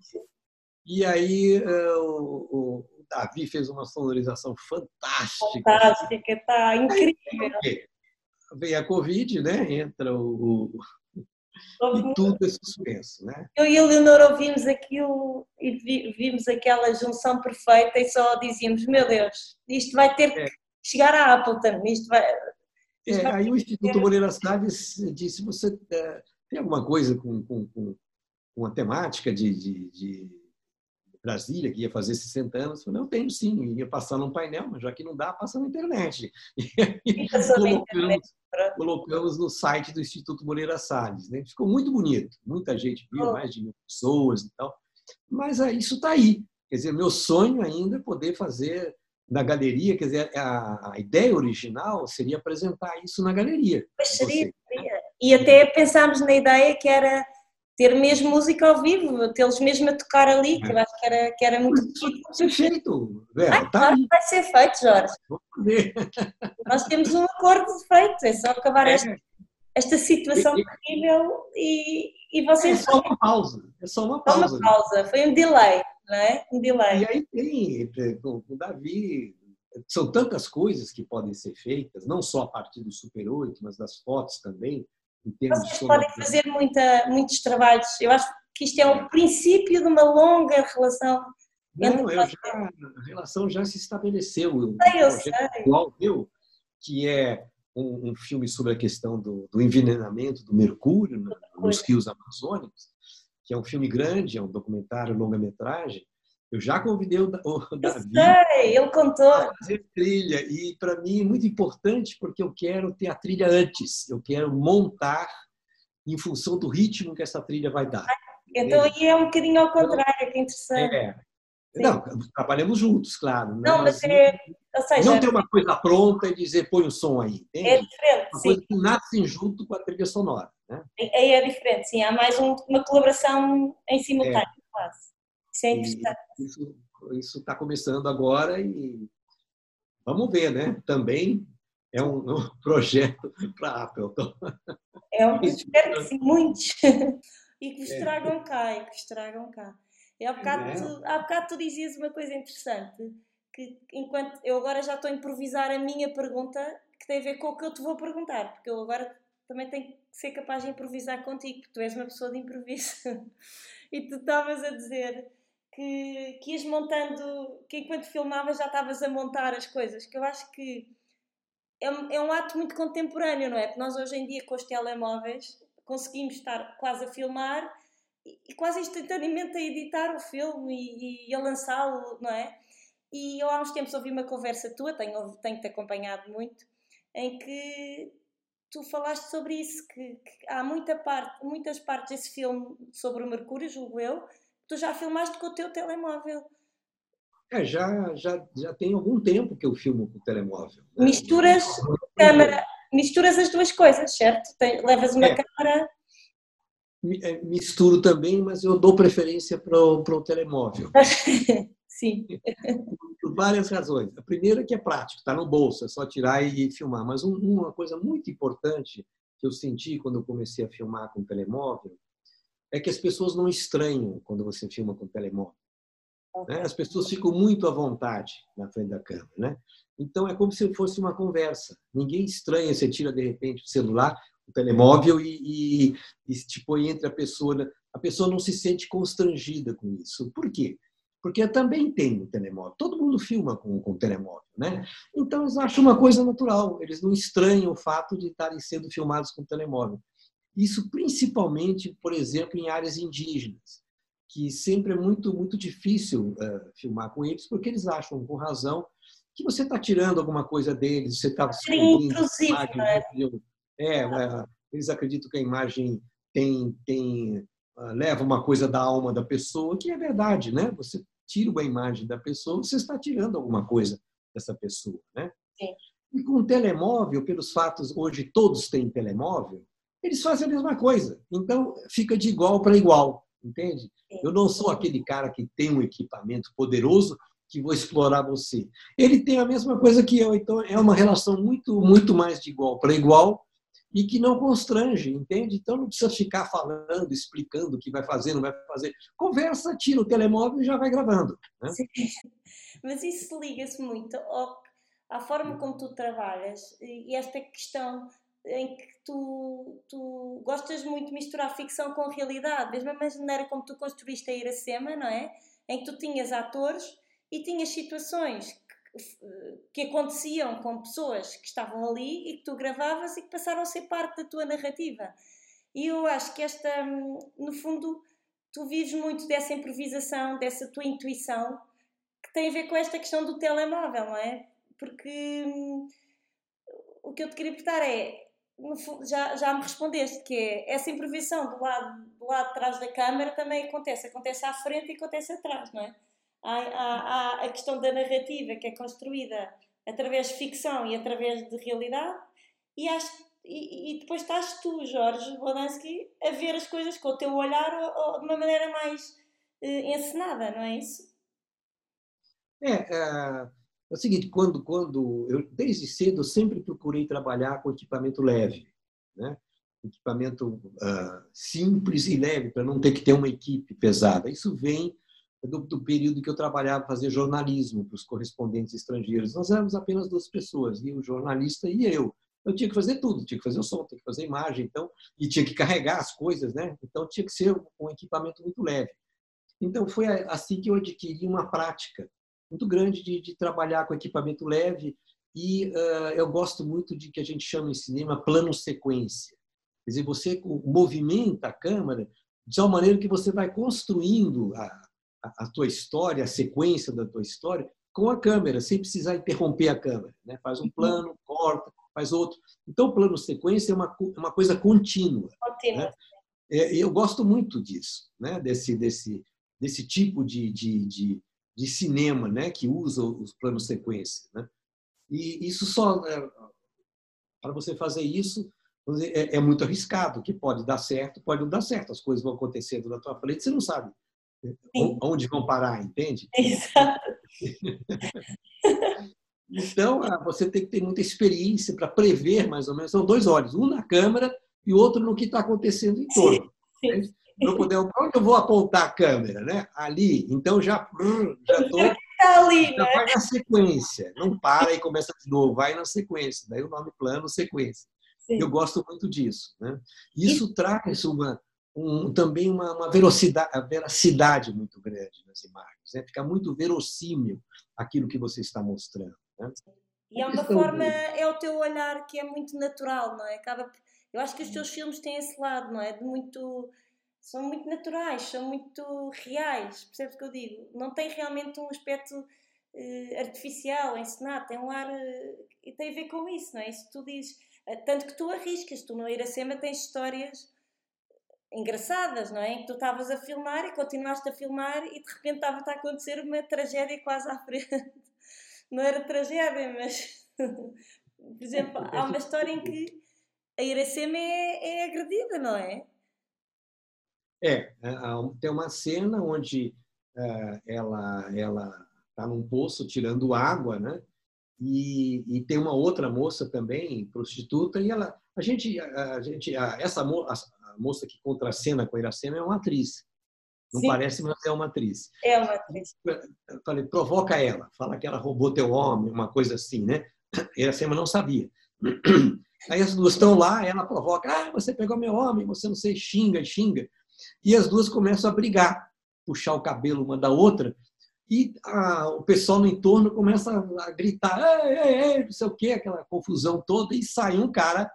E aí eh, o, o Davi fez uma sonorização fantástica. Fantástica, está incrível. Aí, veio a Covid, né? Entra o, e tudo é suspenso, né? Eu e a Leonor ouvimos aquilo e vimos aquela junção perfeita e só dizíamos, meu Deus, isto vai ter que é. chegar à Appleton, isto vai... Isto é, vai aí o Instituto ter... Moreira Salles disse, você é, tem alguma coisa com, com, com, com a temática de, de, de Brasília, que ia fazer 60 anos, eu falei, não, tenho sim, ia passar num painel, mas já que não dá, passa na internet. E colocamos, colocamos no site do Instituto Moreira Salles. Né? Ficou muito bonito, muita gente viu, oh. mais de mil pessoas e tal. Mas é, isso está aí. Quer dizer, meu sonho ainda é poder fazer na galeria, quer dizer, a, a ideia original seria apresentar isso na galeria. Mas seria. E até pensámos na ideia que era ter mesmo música ao vivo, tê-los mesmo a tocar ali, que eu acho que era, que era muito difícil. Pode ser feito, Vera, Ai, tá claro vai ser feito, Jorge. Nós temos um acordo feito, é só acabar é. esta, esta situação terrível e, e vocês... É só uma pausa, é só uma pausa. Só uma pausa, foi um delay, não é? Um delay. E aí tem, com o Davi, são tantas coisas que podem ser feitas, não só a partir do Super 8, mas das fotos também, vocês podem fazer muita, muitos trabalhos. Eu acho que isto é o princípio de uma longa relação. Não, já, a relação já se estabeleceu. Sei, eu sei. Meu, que é um, um, filme sobre a questão do, do envenenamento do mercúrio no, nos rios amazônicos, que é um filme grande, é um documentário longa-metragem, eu já convidei o, Davi. Sei, ele contou. A fazer trilha. E para mim é muito importante porque eu quero ter a trilha antes. Eu quero montar em função do ritmo que essa trilha vai dar. Então aí é um bocadinho ao contrário, que interessante. É. Não, trabalhamos juntos, claro. Né? Não, mas é. Ou seja, não ter uma coisa pronta e dizer põe o som aí. Entende? É diferente. Uma sim. coisa que nascem junto com a trilha sonora. Né? Aí é diferente, sim. Há mais um, uma colaboração em simultâneo, é. quase. Isso é interessante. Isso está começando agora e vamos ver, né? Também é um, um projeto para a Apple. É um, espero que sim, muitos. E que vos é. tragam cá, e que vos tragam cá. E há bocado, é. tu, há bocado tu dizias uma coisa interessante, que enquanto eu agora já estou a improvisar a minha pergunta, que tem a ver com o que eu te vou perguntar, porque eu agora também tenho que ser capaz de improvisar contigo, porque tu és uma pessoa de improviso. E tu estavas a dizer que, que ias montando, que enquanto filmavas já estavas a montar as coisas, que eu acho que é um, é um ato muito contemporâneo, não é? Porque nós hoje em dia com os telemóveis conseguimos estar quase a filmar e, quase instantaneamente a editar o filme e, e a lançá-lo, não é? E eu há uns tempos ouvi uma conversa tua, tenho, tenho-te acompanhado muito, em que tu falaste sobre isso, que, que, há muita parte, muitas partes desse filme sobre o Mercúrio, julgo eu, tu já filmaste com o teu telemóvel. É, já, já, já tem algum tempo que eu filmo com o telemóvel. Né? Misturas câmera, misturas as duas coisas, certo? Tem, levas uma é. câmera. É, misturo também, mas eu dou preferência para o, para o telemóvel. Sim. Por várias razões. A primeira é que é prático, está no bolso, é só tirar e filmar. Mas uma coisa muito importante que eu senti quando eu comecei a filmar com o telemóvel é que as pessoas não estranham quando você filma com o telemóvel. Né? As pessoas ficam muito à vontade na frente da câmera. Né? Então é como se fosse uma conversa. Ninguém estranha, você tira de repente o celular, o telemóvel e, e, e te põe entre a pessoa. Né? A pessoa não se sente constrangida com isso. Por quê? Porque também tenho telemóvel. Todo mundo filma com, com telemóvel, né? Então eles acham uma coisa natural. Eles não estranham o fato de estarem sendo filmados com telemóvel. Isso principalmente, por exemplo, em áreas indígenas, que sempre é muito, muito difícil uh, filmar com eles, porque eles acham, com razão, que você está tirando alguma coisa deles, você está Inclusive, né? é, é, eles acreditam que a imagem tem, tem uh, leva uma coisa da alma da pessoa, que é verdade, né? Você tira uma imagem da pessoa, você está tirando alguma coisa dessa pessoa, né? Sim. E com o telemóvel, pelos fatos hoje todos têm telemóvel, eles fazem a mesma coisa. Então fica de igual para igual, entende? Eu não sou aquele cara que tem um equipamento poderoso que vou explorar você. Ele tem a mesma coisa que eu, então é uma relação muito muito mais de igual para igual e que não constrange, entende? Então não precisa ficar falando, explicando o que vai fazer, não vai fazer. Conversa, tira o telemóvel e já vai gravando. Né? Mas isso liga-se muito ao, à forma como tu trabalhas e esta questão em que tu, tu gostas muito de misturar ficção com realidade, mesmo a maneira como tu construíste a Iracema, não é? Em que tu tinhas atores e tinhas situações que aconteciam com pessoas que estavam ali e que tu gravavas e que passaram a ser parte da tua narrativa. E eu acho que esta, no fundo, tu vives muito dessa improvisação, dessa tua intuição, que tem a ver com esta questão do telemóvel, não é? Porque hum, o que eu te queria perguntar é, fundo, já, já me respondeste, que é essa improvisação do lado, do lado de trás da câmara também acontece, acontece à frente e acontece atrás, não é? há, há, há a questão da narrativa que é construída através de ficção e através de realidade, e, e, e depois estás tu, Jorge Bodansky, a ver as coisas com o teu olhar ou, ou de uma maneira mais eh, encenada, não é isso? É, é, é, o seguinte, quando, quando eu desde cedo eu sempre procurei trabalhar com equipamento leve, né? equipamento uh, simples e leve para não ter que ter uma equipe pesada. Isso vem do, do período que eu trabalhava, fazia jornalismo para os correspondentes estrangeiros. Nós éramos apenas duas pessoas, e o jornalista e eu. Eu tinha que fazer tudo, tinha que fazer o som, tinha que fazer a imagem, então, e tinha que carregar as coisas, né? Então tinha que ser um equipamento muito leve. Então foi assim que eu adquiri uma prática muito grande de, de trabalhar com equipamento leve e uh, eu gosto muito de que a gente chama em cinema plano sequência. Quer dizer, você movimenta a câmera de tal maneira que você vai construindo a, a, tua história, a sequência da tua história, com a câmera, sem precisar interromper a câmera. Né? Faz um uhum. plano, corta, faz outro. Então, o plano sequência é uma, é uma coisa contínua. Né? É, eu gosto muito disso, né? desse, desse, desse tipo de, de, de, de cinema né? que usa os planos sequência. Né? E isso só. É, para você fazer isso, é, é, muito arriscado, que pode dar certo, pode não dar certo. As coisas vão acontecendo na tua frente, você não sabe Sim. onde vão parar, entende? Exato. então, ah, você tem que ter muita experiência para prever, mais ou menos. São dois olhos, um na câmera e o outro no que está acontecendo em torno. Sim. Para poder, onde eu vou apontar a câmera, né? Ali. Então já já estou tá ali, já né? vai na sequência. Não para e começa de novo, vai na sequência. Daí o nome plano, sequência. Sim. Eu gosto muito disso. Né? Isso e... traz uma, um, também uma, uma velocidade, veracidade muito grande nas imagens. Né? Fica muito verossímil aquilo que você está mostrando. Né? E é uma forma, é o teu olhar que é muito natural, não é? Acaba, eu acho que os teus filmes têm esse lado, não é? De muito, são muito naturais, são muito reais, percebes o que eu digo? Não tem realmente um aspecto uh, artificial, encenado, tem um ar, uh, e tem a ver com isso, não é? Isso tu dizes, uh, tanto que tu arriscas, tu no Iracema tens histórias engraçadas, não é? Que tu estavas a filmar e continuaste a filmar e de repente estava a acontecer uma tragédia quase à frente. Não era tragédia, mas, por exemplo, há uma história em que a Iracema é, é agredida, não é? É, é tem uma cena onde uh, ela ela está num poço tirando água, né? E, e, tem uma outra moça também prostituta e ela a gente a, gente a, essa moça moça que contracena com a Iracema é uma atriz. Não Sim. parece, mas é uma atriz. É uma atriz. Eu falei, provoca ela, fala que ela roubou teu homem, uma coisa assim, né? A Iracema não sabia. Aí as duas estão lá, ela provoca, ah, você pegou meu homem, você não sei, xinga, xinga. E as duas começam a brigar, puxar o cabelo uma da outra, e a, o pessoal no entorno começa a gritar, ei, ei, ei, não sei o quê, aquela confusão toda, e sai um cara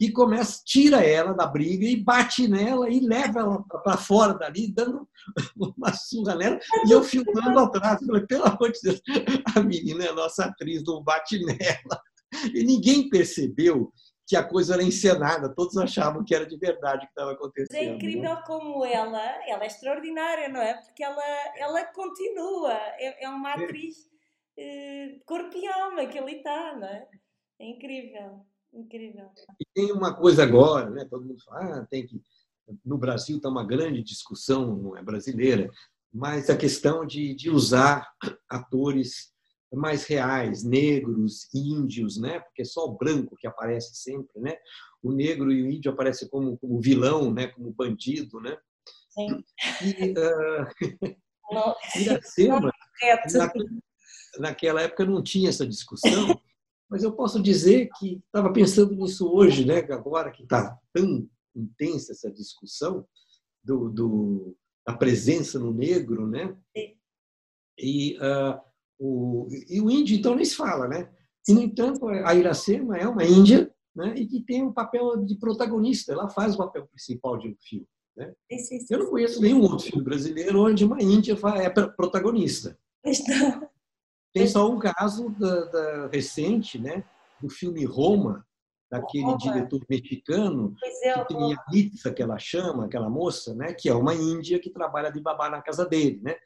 e começa, tira ela da briga e bate nela e leva ela para fora dali, dando uma surra nela, e eu filmando atrás. Falei, pelo amor de Deus, a menina é nossa atriz, não bate nela. E ninguém percebeu que a coisa era encenada, todos achavam que era de verdade que estava acontecendo. É incrível né? como ela, ela é extraordinária, não é? Porque ela, ela continua, é, é uma é. atriz é. corpo e alma que ali está, não é? É incrível. Incrível. E tem uma coisa agora, né? Todo mundo fala, ah, tem que. No Brasil está uma grande discussão, não é brasileira, mas a questão de, de usar atores mais reais, negros, índios, né? Porque é só o branco que aparece sempre, né? O negro e o índio aparecem como, como vilão, né? Como bandido, né? Sim. E, uh, Iracema, na, naquela época não tinha essa discussão, mas eu posso dizer que estava pensando nisso hoje, né? agora que está tão intensa essa discussão do, do, da presença no negro, né? E, uh, o, e o índio, então, nem se fala, né? E, no entanto, a Iracema é uma índia né? e que tem um papel de protagonista, ela faz o papel principal de um filme. Né? Eu não conheço nenhum outro filme brasileiro onde uma índia é protagonista. Tem só um caso da, da, recente, né, do filme Roma, daquele Roma. diretor mexicano, é, que tem a Itza, que ela chama, aquela moça, né, que é uma índia que trabalha de babá na casa dele. Né?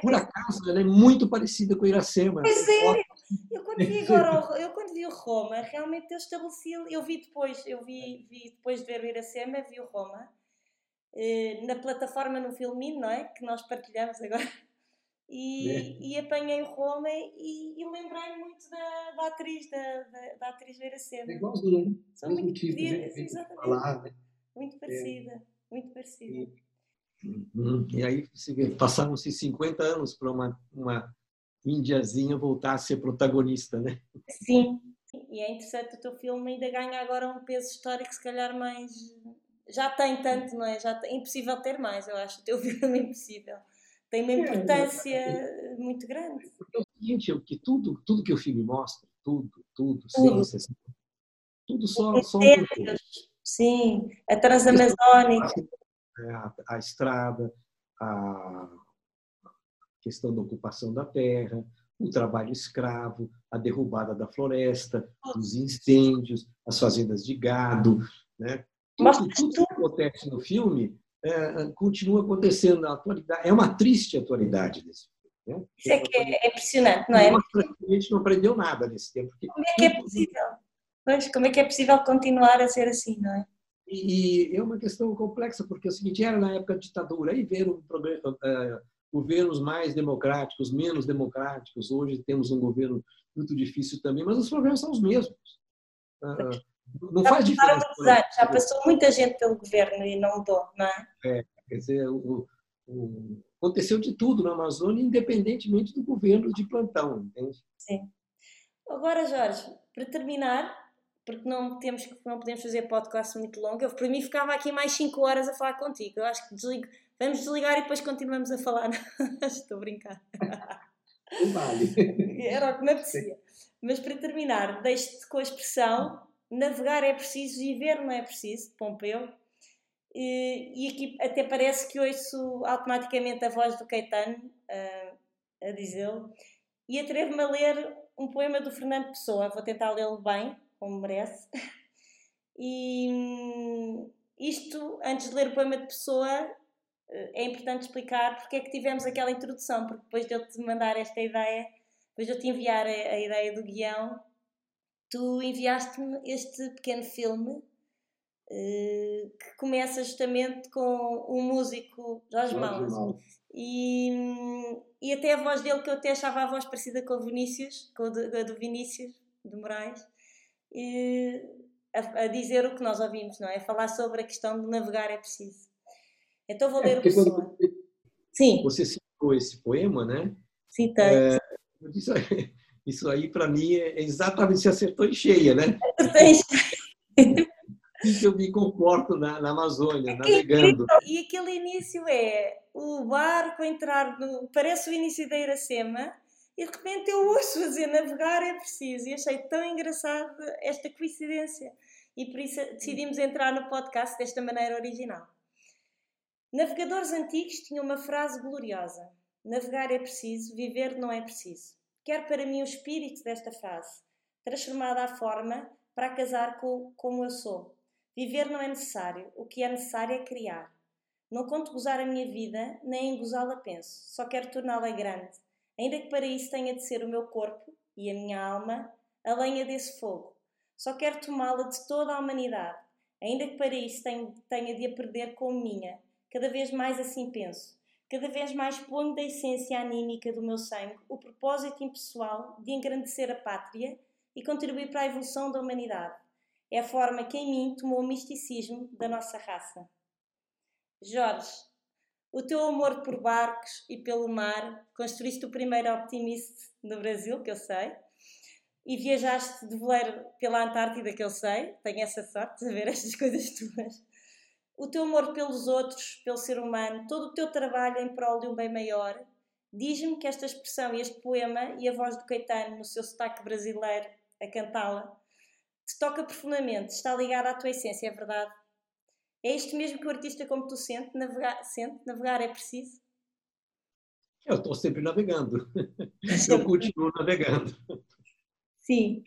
Por acaso, ela é muito parecida com Iracema. Pois é. Eu quando, vi agora, eu quando vi o Roma, realmente eu estabeleci, eu vi depois, eu vi, vi depois de ver o Iracema, vi o Roma, eh, na plataforma no Filmin, não é? Que nós partilhamos agora e, é. e apanhei o Roma e, e lembrei-me muito da, da atriz, da, da, da atriz Vera Sena. É igualzinho, né? São muito tipo, né? exatamente. Falar, né? Muito é. parecida, é. muito parecida. E, e aí passaram-se 50 anos para uma, uma indiazinha voltar a ser protagonista, né? Sim, e é interessante o teu filme ainda ganha agora um peso histórico se calhar mais... Já tem tanto, não é? Já tem... É impossível ter mais, eu acho. O teu filme é impossível tem uma importância é, muito grande. Porque é o seguinte, que tudo, tudo que o filme mostra, tudo, tudo, tudo. tudo só, só um Sim, a Transamazônica. É, a, a estrada, a questão da ocupação da terra, o trabalho escravo, a derrubada da floresta, os incêndios, as fazendas de gado, né? Tudo, tudo que acontece no filme é, continua acontecendo na atualidade. É uma triste atualidade desse né? Isso é que é impressionante, não é? A gente não aprendeu nada nesse tempo. Como é que é possível? Pois, como é que é possível continuar a ser assim, não é? E, é uma questão complexa, porque é o seguinte, era na época da ditadura, aí ver um programa, uh, governos mais democráticos, menos democráticos, hoje temos um governo muito difícil também, mas os problemas são os mesmos. Uh, não já faz diferença. Já passou muita gente pelo governo e não mudou, não é? É, quer dizer, o, o, aconteceu de tudo na Amazônia, independentemente do governo de plantão, entende? Sim. Agora, Jorge, para terminar, porque não, temos, não podemos fazer podcast muito longo, eu, para mim ficava aqui mais 5 horas a falar contigo. Eu acho que desligo, vamos desligar e depois continuamos a falar. Estou a brincar. Vale. Era o que me apetecia. Mas para terminar, deixo-te com a expressão navegar é preciso e ver não é preciso, Pompeu. E, aqui até parece que ouço automaticamente a voz do Caetano a, a dizê-lo. E atrevo-me a ler um poema do Fernando Pessoa, vou tentar lê-lo bem, como merece. E isto, antes de ler o poema de Pessoa, é importante explicar porque é que tivemos aquela introdução, porque depois de eu te mandar esta ideia, depois de eu te enviar a, a ideia do guião, tu enviaste-me este pequeno filme uh, que começa justamente com um músico Jorge Mãos e, e até a voz dele que eu até achava a voz parecida com o Vinícius com a do, Vinícius de Moraes e, a, a, dizer o que nós ouvimos não é? falar sobre a questão de navegar é preciso então vou é, ler o poema você, Sim. você citou esse poema né? Citei é, eu disse, isso aí, para mim, é exatamente se acertou em cheia, né? eu me comporto na, na Amazônia, navegando. E aquele início é o barco entrar no. Parece o início da Iracema e de repente eu ouço dizer navegar é preciso. E achei tão engraçado esta coincidência. e por isso decidimos entrar no podcast desta maneira original. Navegadores antigos tinham uma frase gloriosa: Navegar é preciso, viver não é preciso. Quero para mim o espírito desta frase, transformada à forma para casar com como eu sou. Viver não é necessário, o que é necessário é criar. Não conto gozar a minha vida, nem em gozá-la penso, só quero torná-la grande, ainda que para isso tenha de ser o meu corpo e a minha alma a lenha desse fogo. Só quero tomá-la de toda a humanidade, ainda que para isso tenha de a perder como minha. Cada vez mais assim penso. Cada vez mais ponho da essência anímica do meu sangue o propósito impessoal de engrandecer a pátria e contribuir para a evolução da humanidade. É a forma que em mim tomou o misticismo da nossa raça. Jorge, o teu amor por barcos e pelo mar construíste o primeiro optimista do Brasil, que eu sei, e viajaste de veleiro pela Antártida, que eu sei, tenho essa sorte de ver estas coisas tuas. O teu amor pelos outros, pelo ser humano, todo o teu trabalho em prol de um bem maior, diz-me que esta expressão e este poema e a voz do Caetano no seu sotaque brasileiro a cantá-la te toca profundamente, está ligada à tua essência, é verdade? É isto mesmo que o artista como tu sente? Navegar, sente? Navegar é preciso? Eu estou sempre navegando. Eu continuo navegando. Sim.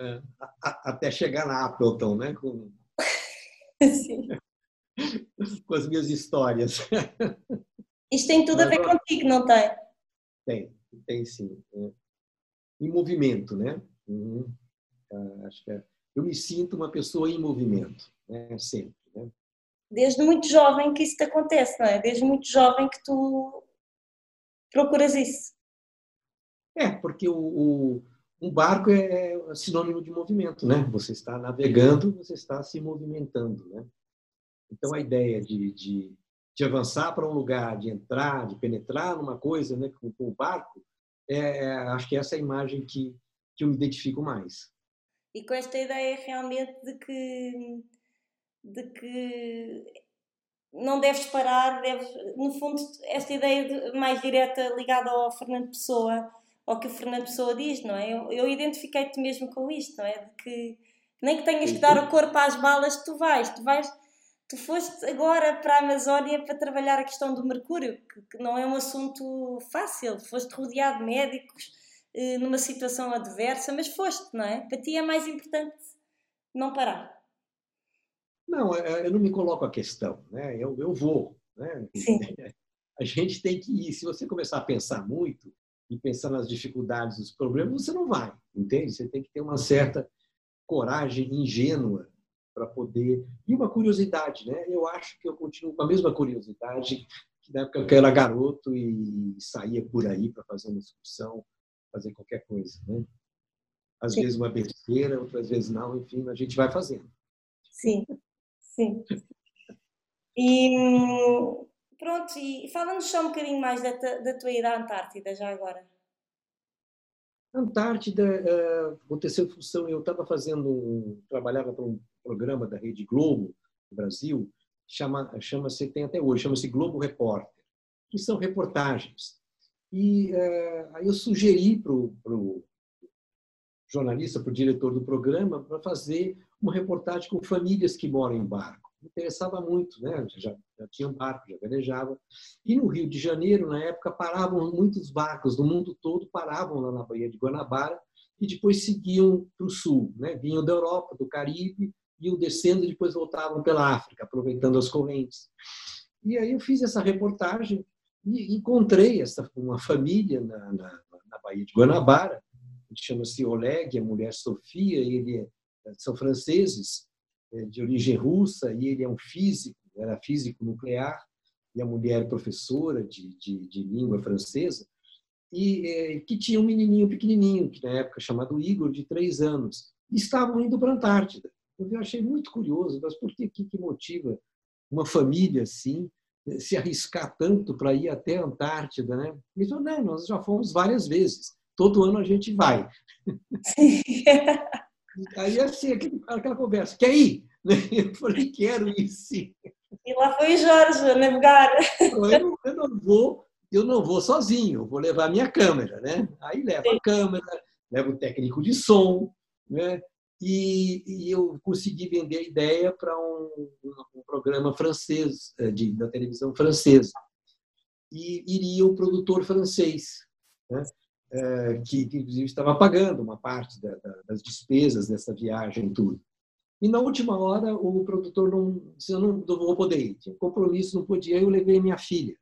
É, até chegar na Appleton, né? Com... Sim. Com as minhas histórias. Isto tem tudo Mas, a ver contigo, não tem? Tem, tem sim. É. Em movimento, né? Uhum. Ah, acho que é. eu me sinto uma pessoa em movimento, né? sempre. Né? desde muito jovem que isso te acontece, não é? Desde muito jovem que tu procuras isso. É, porque o, o um barco é sinônimo de movimento, né? Você está navegando, você está se movimentando, né? Então a ideia de, de, de avançar para um lugar, de entrar, de penetrar numa coisa, né, com, com o barco, é, é, acho que essa é a imagem que, que eu me identifico mais. E com esta ideia realmente de que de que não deves parar, deves, no fundo, esta ideia de, mais direta ligada ao Fernando Pessoa, ao que o Fernando Pessoa diz, não é? Eu, eu identifiquei-te mesmo com isto, não é? De que nem que tenhas que dar o corpo às balas, tu vais, tu vais, tu foste agora para a Amazónia para trabalhar a questão do mercúrio, que, não é um assunto fácil, foste rodeado de médicos eh, numa situação adversa, mas foste, não é? Para ti é mais importante não parar. Não, é, eu não me coloco a questão, né? eu, eu vou. Né? A gente tem que ir. Se você começar a pensar muito e pensar nas dificuldades, nos problemas, você não vai, entende? Você tem que ter uma certa coragem ingênua para poder. E uma curiosidade, né? Eu acho que eu continuo com a mesma curiosidade que na época que eu era garoto e saía por aí para fazer uma excursão, fazer qualquer coisa, né? Às Sim. vezes uma besteira, outras vezes não, enfim, a gente vai fazendo. Sim. Sim. E pronto, e fala-nos só um bocadinho mais da, da tua ida à Antártida, já agora. Antártida uh, aconteceu em função, eu estava fazendo, um, trabalhava para um programa da Rede Globo, no Brasil, chama, chama-se, tem até hoje, chama-se Globo Repórter, que são reportagens. E uh, aí eu sugeri para o jornalista, para o diretor do programa, para fazer uma reportagem com famílias que moram em barco. Me interessava muito, né? já, já tinha um barco, já velejava. E no Rio de Janeiro, na época, paravam muitos barcos do mundo todo, paravam lá na Baía de Guanabara e depois seguiam para o sul. Né? Vinham da Europa, do Caribe, iam descendo e depois voltavam pela África, aproveitando as correntes. E aí eu fiz essa reportagem e encontrei essa, uma família na, na, na Baía de Guanabara, chama-se Oleg, a mulher Sofia, ele é são franceses é, de origem russa e ele é um físico, era físico nuclear e a mulher é professora de, de, de língua francesa e é, que tinha um menininho pequenininho que na época chamado Igor de três anos e estavam indo para a Antártida. Eu achei muito curioso, mas por que que motiva uma família assim se arriscar tanto para ir até a Antártida, né? Ele falou, não, nós já fomos várias vezes. Todo ano a gente vai. Aí, assim, aquela conversa, quer ir? Eu falei, quero ir sim. E lá foi Jorge a navegar. Eu não, eu não vou, eu não vou sozinho, vou levar minha câmera, né? Aí leva a câmera, leva o técnico de som, né? E, e, eu consegui vender a ideia para um, um, programa francês, eh, de, da televisão francesa. E iria o produtor francês, né? é, que, que, inclusive estava pagando uma parte da, da, das despesas dessa viagem e tudo. E na última hora o produtor não disse, eu não, não vou poder ir, tinha compromisso, não podia, eu levei minha filha,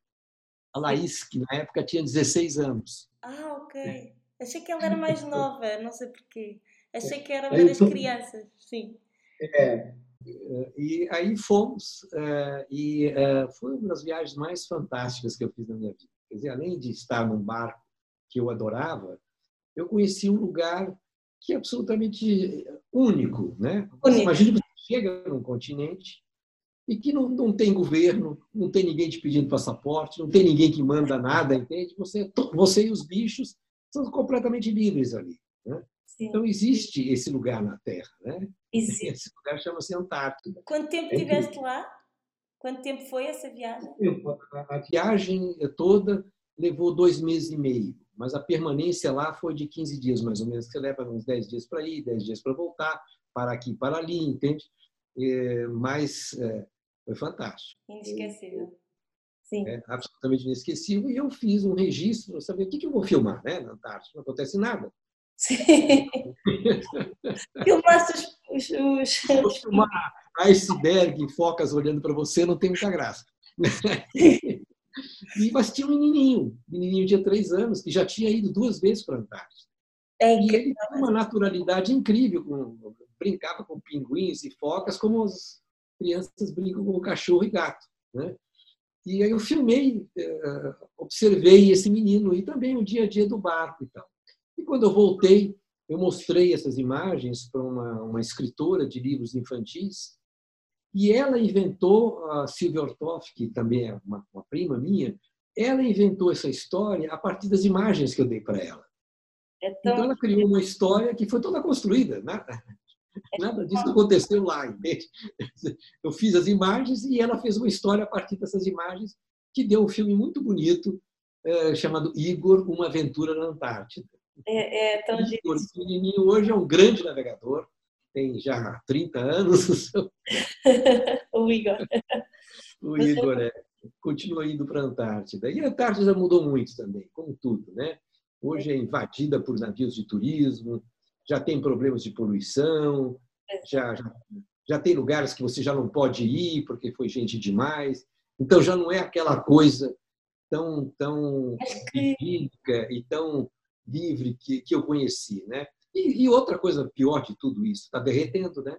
a Laís, que na época tinha 16 anos. Ah, ok. Achei que ela era mais nova, não sei porquê. Achei que era uma das crianças, sim. É, e aí fomos, é, e é, foi uma das viagens mais fantásticas que eu fiz na minha vida. Quer dizer, além de estar num barco que eu adorava, eu conheci um lugar que é absolutamente único, né? Único. Imagina que você chega num continente e que não, não tem governo, não tem ninguém te pedindo passaporte, não tem ninguém que manda nada, entende? Você, você e os bichos são completamente livres ali. Né? Então, existe esse lugar na Terra. Né? Existe. Esse lugar chama-se Antártida. Quanto tempo estiveste é lá? Quanto tempo foi essa viagem? A viagem toda levou dois meses e meio, mas a permanência lá foi de 15 dias, mais ou menos. Você leva uns 10 dias para ir, 10 dias para voltar, para aqui, para ali, entende? É, mas é, foi fantástico. Inesquecível. Sim. É, absolutamente inesquecível. E eu fiz um registro para saber o que, que eu vou filmar né, na Antártida. Não acontece nada. Sim. Filmaste os. os, Vou filmar iceberg, focas olhando para você, não tem muita graça. e, mas tinha um menininho, menininho de três anos, que já tinha ido duas vezes para a Antártida. É e ele tinha uma naturalidade incrível, com, brincava com pinguins e focas, como as crianças brincam com cachorro e gato. Né? E aí eu filmei, eh, observei esse menino e também o dia a dia do barco e tal. E quando eu voltei, eu mostrei essas imagens para uma, uma escritora de livros infantis e ela inventou, a Silvia Ortoff, que também é uma, uma prima minha, ela inventou essa história a partir das imagens que eu dei para ela. É tão... Então ela criou uma história que foi toda construída. Nada, né? nada disso aconteceu lá, entende? Eu fiz as imagens e ela fez uma história a partir dessas imagens que deu um filme muito bonito é, chamado Igor, Uma Aventura na Antártida. É, é tão Igor, pequenininho, hoje é um grande navegador, tem já 30 anos. o Igor. O Igor é, continua indo para a Antártida. E a Antártida mudou muito também, como tudo, né? Hoje é invadida por navios de turismo, já tem problemas de poluição, já, já, já tem lugares que você já não pode ir porque foi gente demais. Então já não é aquela coisa tão tão idílica e tão livre que, que eu conheci, né? E, e outra coisa pior de tudo isso, está derretendo, né?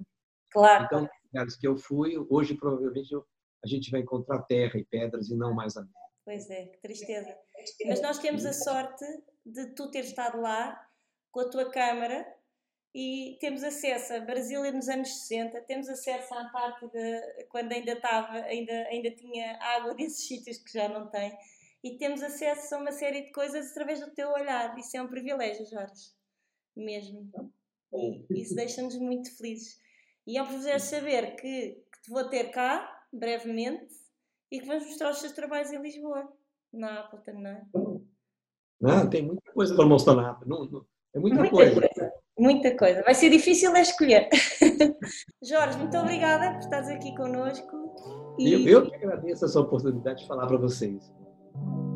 Claro. Então, lugares que eu fui, hoje provavelmente eu, a gente vai encontrar terra e pedras e não mais a neve. Pois é, que tristeza. Mas nós temos a sorte de tu ter estado lá com a tua câmara e temos acesso a Brasília nos anos 60, temos acesso à Antártida quando ainda estava, ainda, ainda tinha água desses sítios que já não tem, e temos acesso a uma série de coisas através do teu olhar. Isso é um privilégio, Jorge, mesmo. E isso deixa-nos muito felizes. E é um privilégio saber que, que te vou ter cá, brevemente, e que vamos mostrar os teus trabalhos em Lisboa, na Appleton, não é? Não, tem muita coisa para mostrar na Appleton. Não, não, é muita, muita coisa. coisa. Muita coisa. Vai ser difícil é escolher. Jorge, muito obrigada por estares aqui connosco. E... Eu, eu que agradeço essa oportunidade de falar para vocês. thank you